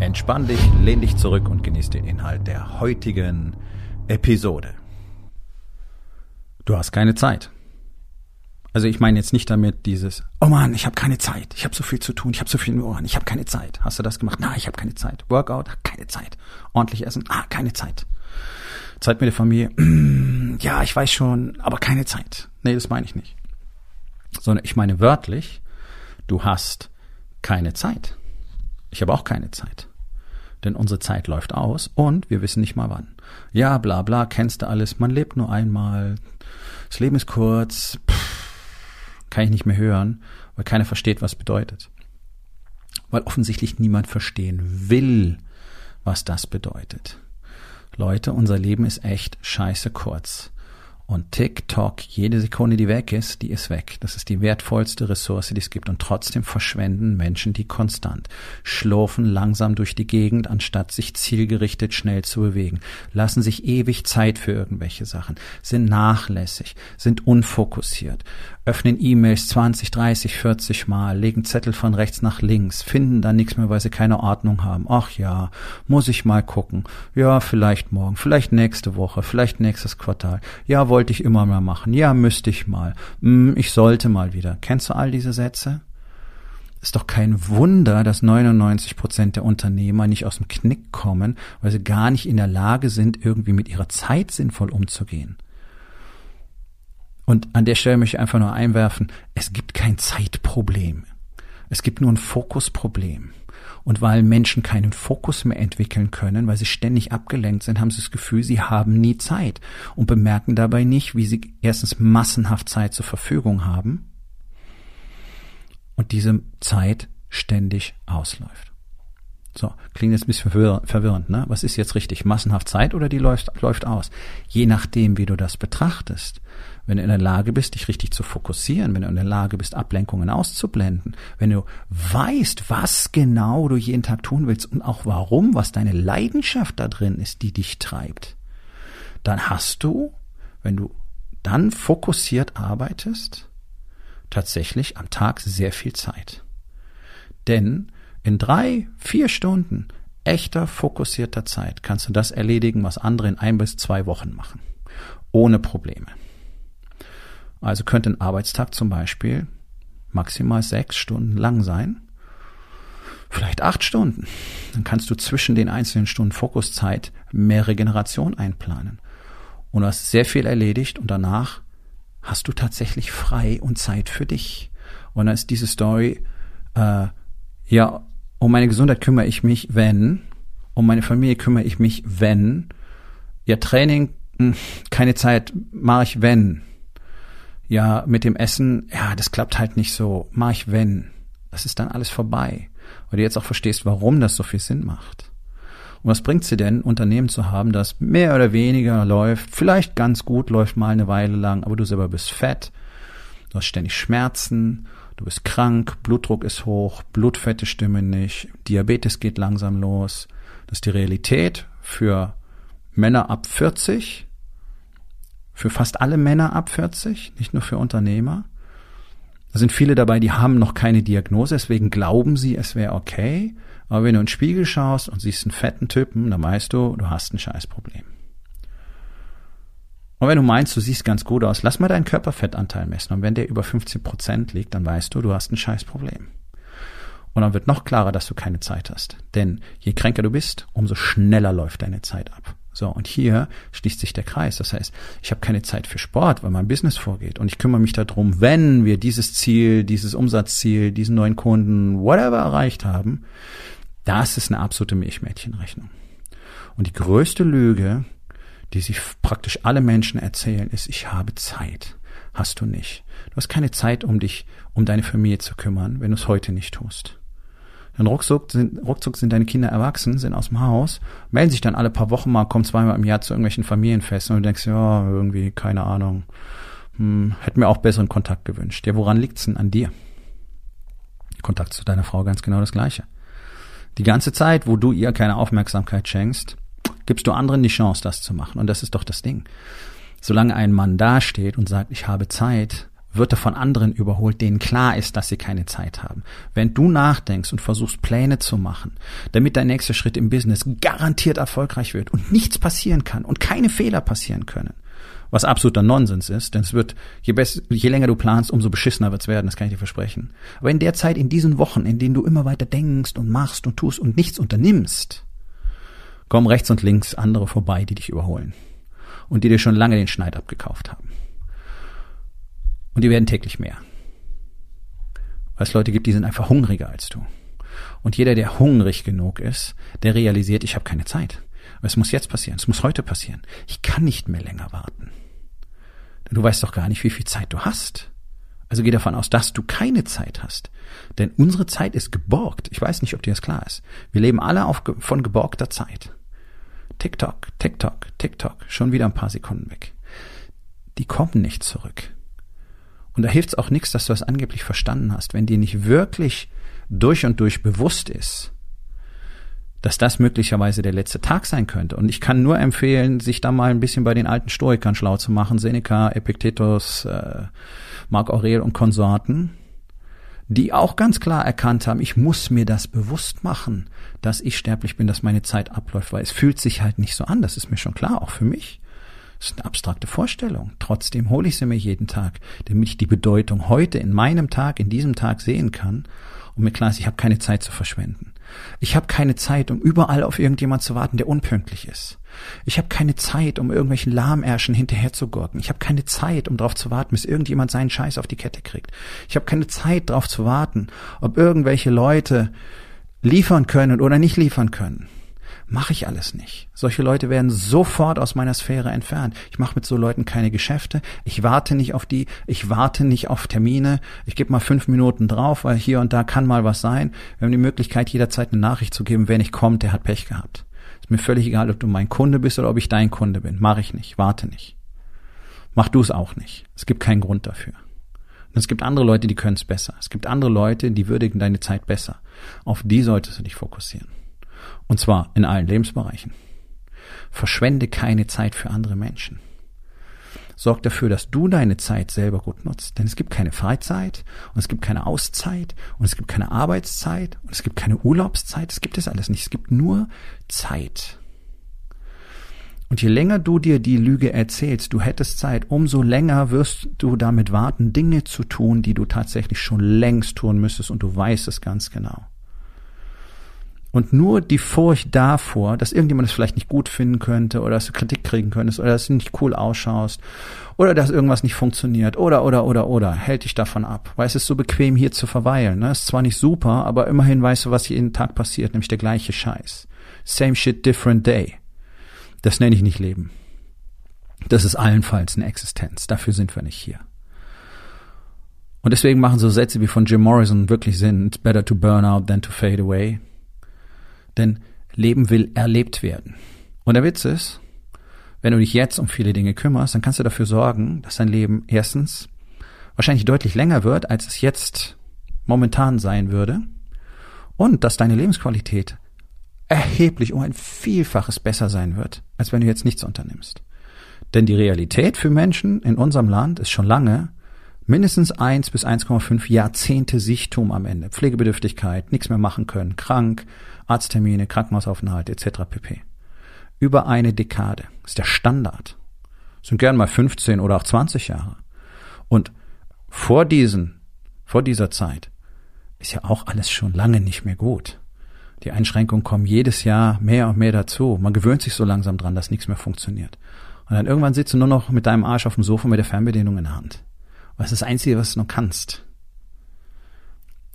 Entspann dich, lehn dich zurück und genieß den Inhalt der heutigen Episode. Du hast keine Zeit. Also ich meine jetzt nicht damit dieses, oh Mann, ich habe keine Zeit, ich habe so viel zu tun, ich habe so viel in Ohren, ich habe keine Zeit. Hast du das gemacht? Na, ich habe keine Zeit. Workout, keine Zeit. Ordentlich essen, ah, keine Zeit. Zeit mit der Familie, ja, ich weiß schon, aber keine Zeit. Nee, das meine ich nicht. Sondern ich meine wörtlich, du hast keine Zeit. Ich habe auch keine Zeit. Denn unsere Zeit läuft aus und wir wissen nicht mal wann. Ja, bla bla, kennst du alles, man lebt nur einmal, das Leben ist kurz, pff, kann ich nicht mehr hören, weil keiner versteht, was bedeutet. Weil offensichtlich niemand verstehen will, was das bedeutet. Leute, unser Leben ist echt scheiße kurz. Und TikTok, jede Sekunde, die weg ist, die ist weg. Das ist die wertvollste Ressource, die es gibt. Und trotzdem verschwenden Menschen die konstant. Schlurfen langsam durch die Gegend, anstatt sich zielgerichtet schnell zu bewegen. Lassen sich ewig Zeit für irgendwelche Sachen. Sind nachlässig, sind unfokussiert. Öffnen E-Mails 20, 30, 40 Mal, legen Zettel von rechts nach links, finden dann nichts mehr, weil sie keine Ordnung haben. Ach ja, muss ich mal gucken. Ja, vielleicht morgen, vielleicht nächste Woche, vielleicht nächstes Quartal. Ja, wollte ich immer mal machen. Ja, müsste ich mal. Hm, ich sollte mal wieder. Kennst du all diese Sätze? Ist doch kein Wunder, dass 99 Prozent der Unternehmer nicht aus dem Knick kommen, weil sie gar nicht in der Lage sind, irgendwie mit ihrer Zeit sinnvoll umzugehen. Und an der Stelle möchte ich einfach nur einwerfen, es gibt kein Zeitproblem. Es gibt nur ein Fokusproblem. Und weil Menschen keinen Fokus mehr entwickeln können, weil sie ständig abgelenkt sind, haben sie das Gefühl, sie haben nie Zeit und bemerken dabei nicht, wie sie erstens massenhaft Zeit zur Verfügung haben und diese Zeit ständig ausläuft. So, klingt jetzt ein bisschen verwirrend, ne? Was ist jetzt richtig? Massenhaft Zeit oder die läuft, läuft aus? Je nachdem, wie du das betrachtest. Wenn du in der Lage bist, dich richtig zu fokussieren, wenn du in der Lage bist, Ablenkungen auszublenden, wenn du weißt, was genau du jeden Tag tun willst und auch warum, was deine Leidenschaft da drin ist, die dich treibt, dann hast du, wenn du dann fokussiert arbeitest, tatsächlich am Tag sehr viel Zeit. Denn in drei, vier Stunden echter fokussierter Zeit kannst du das erledigen, was andere in ein bis zwei Wochen machen. Ohne Probleme. Also könnte ein Arbeitstag zum Beispiel maximal sechs Stunden lang sein. Vielleicht acht Stunden. Dann kannst du zwischen den einzelnen Stunden Fokuszeit mehr Regeneration einplanen. Und du hast sehr viel erledigt und danach hast du tatsächlich frei und Zeit für dich. Und dann ist diese Story, äh, ja, um meine Gesundheit kümmere ich mich, wenn, um meine Familie kümmere ich mich, wenn, ja, Training, hm, keine Zeit mache ich, wenn, ja, mit dem Essen, ja, das klappt halt nicht so, mach ich wenn. Das ist dann alles vorbei. Weil du jetzt auch verstehst, warum das so viel Sinn macht. Und was bringt sie denn, Unternehmen zu haben, das mehr oder weniger läuft, vielleicht ganz gut läuft mal eine Weile lang, aber du selber bist fett, du hast ständig Schmerzen, du bist krank, Blutdruck ist hoch, Blutfette stimmen nicht, Diabetes geht langsam los. Das ist die Realität für Männer ab 40, für fast alle Männer ab 40, nicht nur für Unternehmer. Da sind viele dabei, die haben noch keine Diagnose, deswegen glauben sie, es wäre okay. Aber wenn du in den Spiegel schaust und siehst einen fetten Typen, dann weißt du, du hast ein Scheißproblem. Und wenn du meinst, du siehst ganz gut aus, lass mal deinen Körperfettanteil messen. Und wenn der über 15 Prozent liegt, dann weißt du, du hast ein Scheißproblem. Und dann wird noch klarer, dass du keine Zeit hast. Denn je kränker du bist, umso schneller läuft deine Zeit ab. So, und hier schließt sich der Kreis. Das heißt, ich habe keine Zeit für Sport, weil mein Business vorgeht. Und ich kümmere mich darum, wenn wir dieses Ziel, dieses Umsatzziel, diesen neuen Kunden, whatever erreicht haben, das ist eine absolute Milchmädchenrechnung. Und die größte Lüge, die sich praktisch alle Menschen erzählen, ist, ich habe Zeit. Hast du nicht. Du hast keine Zeit, um dich, um deine Familie zu kümmern, wenn du es heute nicht tust. Dann ruckzuck sind, ruckzuck sind deine Kinder erwachsen, sind aus dem Haus, melden sich dann alle paar Wochen mal, kommen zweimal im Jahr zu irgendwelchen Familienfesten und du denkst, ja, irgendwie, keine Ahnung, hm, hätte mir auch besseren Kontakt gewünscht. Ja, woran liegt's denn an dir? Kontakt zu deiner Frau ganz genau das Gleiche. Die ganze Zeit, wo du ihr keine Aufmerksamkeit schenkst, gibst du anderen die Chance, das zu machen. Und das ist doch das Ding. Solange ein Mann dasteht und sagt, ich habe Zeit, wird er von anderen überholt, denen klar ist, dass sie keine Zeit haben. Wenn du nachdenkst und versuchst Pläne zu machen, damit dein nächster Schritt im Business garantiert erfolgreich wird und nichts passieren kann und keine Fehler passieren können, was absoluter Nonsens ist, denn es wird, je, besser, je länger du planst, umso beschissener wird's werden, das kann ich dir versprechen. Aber in der Zeit, in diesen Wochen, in denen du immer weiter denkst und machst und tust und nichts unternimmst, kommen rechts und links andere vorbei, die dich überholen und die dir schon lange den Schneid abgekauft haben. Und die werden täglich mehr. Weil es Leute gibt, die sind einfach hungriger als du. Und jeder, der hungrig genug ist, der realisiert, ich habe keine Zeit. Es muss jetzt passieren, es muss heute passieren. Ich kann nicht mehr länger warten. Denn du weißt doch gar nicht, wie viel Zeit du hast. Also geh davon aus, dass du keine Zeit hast. Denn unsere Zeit ist geborgt. Ich weiß nicht, ob dir das klar ist. Wir leben alle auf, von geborgter Zeit. TikTok, TikTok, TikTok, schon wieder ein paar Sekunden weg. Die kommen nicht zurück. Und da hilft's auch nichts, dass du das angeblich verstanden hast, wenn dir nicht wirklich durch und durch bewusst ist, dass das möglicherweise der letzte Tag sein könnte. Und ich kann nur empfehlen, sich da mal ein bisschen bei den alten Stoikern schlau zu machen, Seneca, Epictetus, äh, Marc Aurel und Konsorten, die auch ganz klar erkannt haben, ich muss mir das bewusst machen, dass ich sterblich bin, dass meine Zeit abläuft, weil es fühlt sich halt nicht so an, das ist mir schon klar, auch für mich. Das ist eine abstrakte Vorstellung. Trotzdem hole ich sie mir jeden Tag, damit ich die Bedeutung heute in meinem Tag, in diesem Tag sehen kann und mir klar ist, ich habe keine Zeit zu verschwenden. Ich habe keine Zeit, um überall auf irgendjemand zu warten, der unpünktlich ist. Ich habe keine Zeit, um irgendwelchen Lahmärschen hinterherzugurken. Ich habe keine Zeit, um darauf zu warten, bis irgendjemand seinen Scheiß auf die Kette kriegt. Ich habe keine Zeit, darauf zu warten, ob irgendwelche Leute liefern können oder nicht liefern können. Mache ich alles nicht. Solche Leute werden sofort aus meiner Sphäre entfernt. Ich mache mit so Leuten keine Geschäfte. Ich warte nicht auf die. Ich warte nicht auf Termine. Ich gebe mal fünf Minuten drauf, weil hier und da kann mal was sein. Wir haben die Möglichkeit, jederzeit eine Nachricht zu geben. Wer nicht kommt, der hat Pech gehabt. Ist mir völlig egal, ob du mein Kunde bist oder ob ich dein Kunde bin. Mache ich nicht. Warte nicht. Mach du es auch nicht. Es gibt keinen Grund dafür. Und es gibt andere Leute, die können es besser. Es gibt andere Leute, die würdigen deine Zeit besser. Auf die solltest du dich fokussieren. Und zwar in allen Lebensbereichen. Verschwende keine Zeit für andere Menschen. Sorg dafür, dass du deine Zeit selber gut nutzt. Denn es gibt keine Freizeit und es gibt keine Auszeit und es gibt keine Arbeitszeit und es gibt keine Urlaubszeit. Es gibt es alles nicht. Es gibt nur Zeit. Und je länger du dir die Lüge erzählst, du hättest Zeit, umso länger wirst du damit warten, Dinge zu tun, die du tatsächlich schon längst tun müsstest und du weißt es ganz genau. Und nur die Furcht davor, dass irgendjemand es vielleicht nicht gut finden könnte oder dass du Kritik kriegen könntest oder dass du nicht cool ausschaust oder dass irgendwas nicht funktioniert oder, oder, oder, oder, hält dich davon ab. Weil es ist so bequem, hier zu verweilen. Ne? Ist zwar nicht super, aber immerhin weißt du, was jeden Tag passiert, nämlich der gleiche Scheiß. Same shit, different day. Das nenne ich nicht Leben. Das ist allenfalls eine Existenz. Dafür sind wir nicht hier. Und deswegen machen so Sätze wie von Jim Morrison wirklich Sinn. It's better to burn out than to fade away. Denn Leben will erlebt werden. Und der Witz ist, wenn du dich jetzt um viele Dinge kümmerst, dann kannst du dafür sorgen, dass dein Leben erstens wahrscheinlich deutlich länger wird, als es jetzt momentan sein würde, und dass deine Lebensqualität erheblich um ein Vielfaches besser sein wird, als wenn du jetzt nichts unternimmst. Denn die Realität für Menschen in unserem Land ist schon lange mindestens eins bis 1,5 Jahrzehnte Sichtum am Ende. Pflegebedürftigkeit, nichts mehr machen können, krank, Arzttermine, Krankenhausaufenthalt etc. pp. Über eine Dekade ist der Standard. Sind gern mal 15 oder auch 20 Jahre. Und vor diesen, vor dieser Zeit ist ja auch alles schon lange nicht mehr gut. Die Einschränkungen kommen jedes Jahr mehr und mehr dazu. Man gewöhnt sich so langsam dran, dass nichts mehr funktioniert. Und dann irgendwann sitzt du nur noch mit deinem Arsch auf dem Sofa mit der Fernbedienung in der Hand. Was ist das Einzige, was du noch kannst?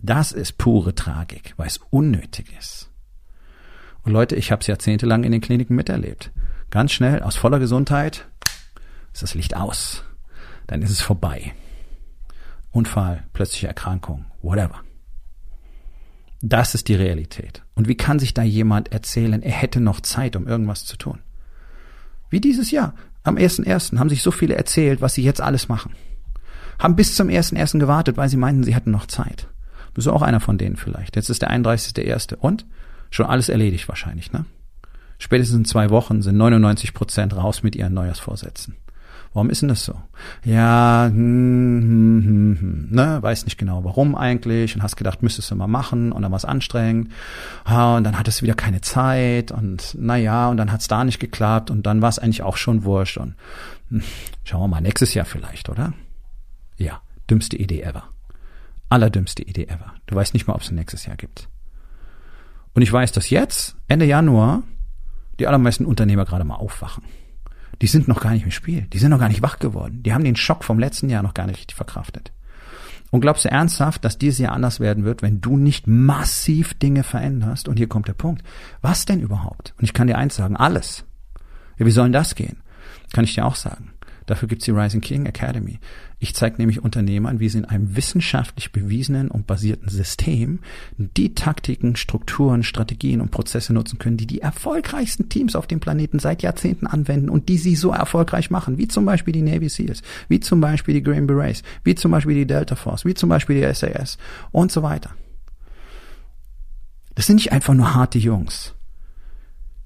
Das ist pure Tragik, weil es unnötig ist. Und Leute, ich habe es jahrzehntelang in den Kliniken miterlebt. Ganz schnell, aus voller Gesundheit, ist das Licht aus. Dann ist es vorbei. Unfall, plötzliche Erkrankung, whatever. Das ist die Realität. Und wie kann sich da jemand erzählen, er hätte noch Zeit, um irgendwas zu tun? Wie dieses Jahr. Am 1.1. haben sich so viele erzählt, was sie jetzt alles machen. Haben bis zum 1.1. gewartet, weil sie meinten, sie hatten noch Zeit. Bist du auch einer von denen vielleicht. Jetzt ist der 31.1. Und? Schon alles erledigt wahrscheinlich, ne? Spätestens in zwei Wochen sind 99 Prozent raus mit ihren Neujahrsvorsätzen. Warum ist denn das so? Ja, hm, hm, hm, hm, ne, weiß nicht genau warum eigentlich und hast gedacht, müsstest du mal machen und dann war es anstrengend. Ah, und dann hattest du wieder keine Zeit und naja, und dann hat es da nicht geklappt und dann war es eigentlich auch schon wurscht und hm, schauen wir mal, nächstes Jahr vielleicht, oder? Ja, dümmste Idee ever. Allerdümmste Idee ever. Du weißt nicht mal, ob es ein nächstes Jahr gibt. Und ich weiß, dass jetzt, Ende Januar, die allermeisten Unternehmer gerade mal aufwachen die sind noch gar nicht im Spiel. Die sind noch gar nicht wach geworden. Die haben den Schock vom letzten Jahr noch gar nicht richtig verkraftet. Und glaubst du ernsthaft, dass dieses Jahr anders werden wird, wenn du nicht massiv Dinge veränderst? Und hier kommt der Punkt. Was denn überhaupt? Und ich kann dir eins sagen, alles. Ja, wie soll das gehen? Kann ich dir auch sagen. Dafür gibt's die Rising King Academy. Ich zeige nämlich Unternehmern, wie sie in einem wissenschaftlich bewiesenen und basierten System die Taktiken, Strukturen, Strategien und Prozesse nutzen können, die die erfolgreichsten Teams auf dem Planeten seit Jahrzehnten anwenden und die sie so erfolgreich machen, wie zum Beispiel die Navy Seals, wie zum Beispiel die Green Berets, wie zum Beispiel die Delta Force, wie zum Beispiel die SAS und so weiter. Das sind nicht einfach nur harte Jungs.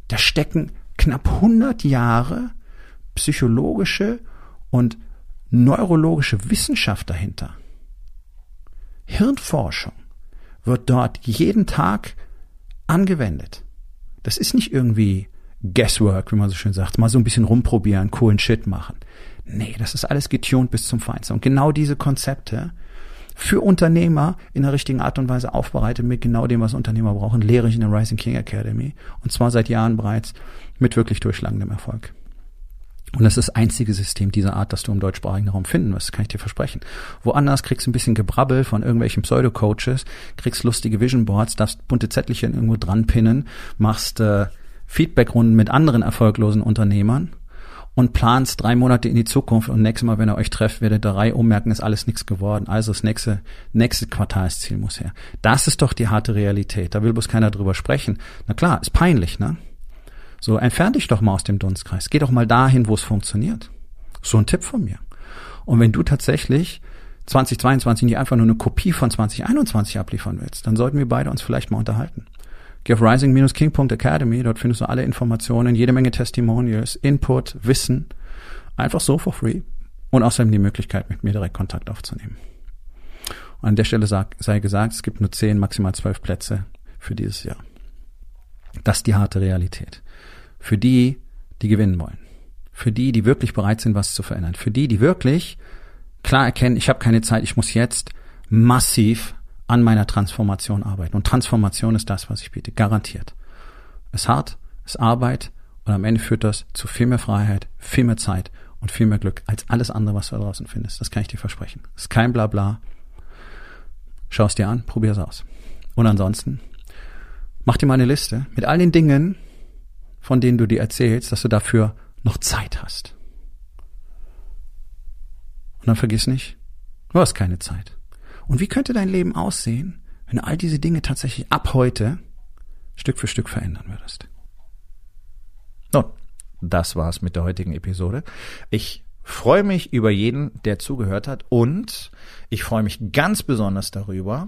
Da stecken knapp 100 Jahre psychologische und neurologische Wissenschaft dahinter. Hirnforschung wird dort jeden Tag angewendet. Das ist nicht irgendwie Guesswork, wie man so schön sagt, mal so ein bisschen rumprobieren, coolen Shit machen. Nee, das ist alles getuned bis zum Feinsten. Und genau diese Konzepte für Unternehmer in der richtigen Art und Weise aufbereitet mit genau dem, was Unternehmer brauchen, lehre ich in der Rising King Academy. Und zwar seit Jahren bereits mit wirklich durchschlagendem Erfolg. Und das ist das einzige System dieser Art, das du im deutschsprachigen Raum finden wirst, kann ich dir versprechen. Woanders kriegst du ein bisschen Gebrabbel von irgendwelchen Pseudo-Coaches, kriegst lustige Vision Boards, darfst bunte Zettelchen irgendwo dran pinnen, machst äh, Feedbackrunden mit anderen erfolglosen Unternehmern und planst drei Monate in die Zukunft und nächstes Mal, wenn ihr euch trefft, werdet ihr drei ummerken, ist alles nichts geworden. Also das nächste, nächste Quartalsziel muss her. Das ist doch die harte Realität. Da will bloß keiner drüber sprechen. Na klar, ist peinlich, ne? So, entfern dich doch mal aus dem Dunstkreis. Geh doch mal dahin, wo es funktioniert. So ein Tipp von mir. Und wenn du tatsächlich 2022 nicht einfach nur eine Kopie von 2021 abliefern willst, dann sollten wir beide uns vielleicht mal unterhalten. Geh auf rising-king.academy, dort findest du alle Informationen, jede Menge Testimonials, Input, Wissen, einfach so for free und außerdem die Möglichkeit, mit mir direkt Kontakt aufzunehmen. Und an der Stelle sei gesagt, es gibt nur zehn, maximal zwölf Plätze für dieses Jahr. Das ist die harte Realität. Für die, die gewinnen wollen. Für die, die wirklich bereit sind, was zu verändern. Für die, die wirklich klar erkennen, ich habe keine Zeit, ich muss jetzt massiv an meiner Transformation arbeiten. Und Transformation ist das, was ich biete. Garantiert. Es ist hart, es ist Arbeit und am Ende führt das zu viel mehr Freiheit, viel mehr Zeit und viel mehr Glück als alles andere, was du da draußen findest. Das kann ich dir versprechen. Es ist kein Blabla. Schau es dir an, probier es aus. Und ansonsten, mach dir mal eine Liste mit all den Dingen, von denen du dir erzählst, dass du dafür noch Zeit hast. Und dann vergiss nicht, du hast keine Zeit. Und wie könnte dein Leben aussehen, wenn du all diese Dinge tatsächlich ab heute Stück für Stück verändern würdest? Nun, das war's mit der heutigen Episode. Ich freue mich über jeden, der zugehört hat und ich freue mich ganz besonders darüber,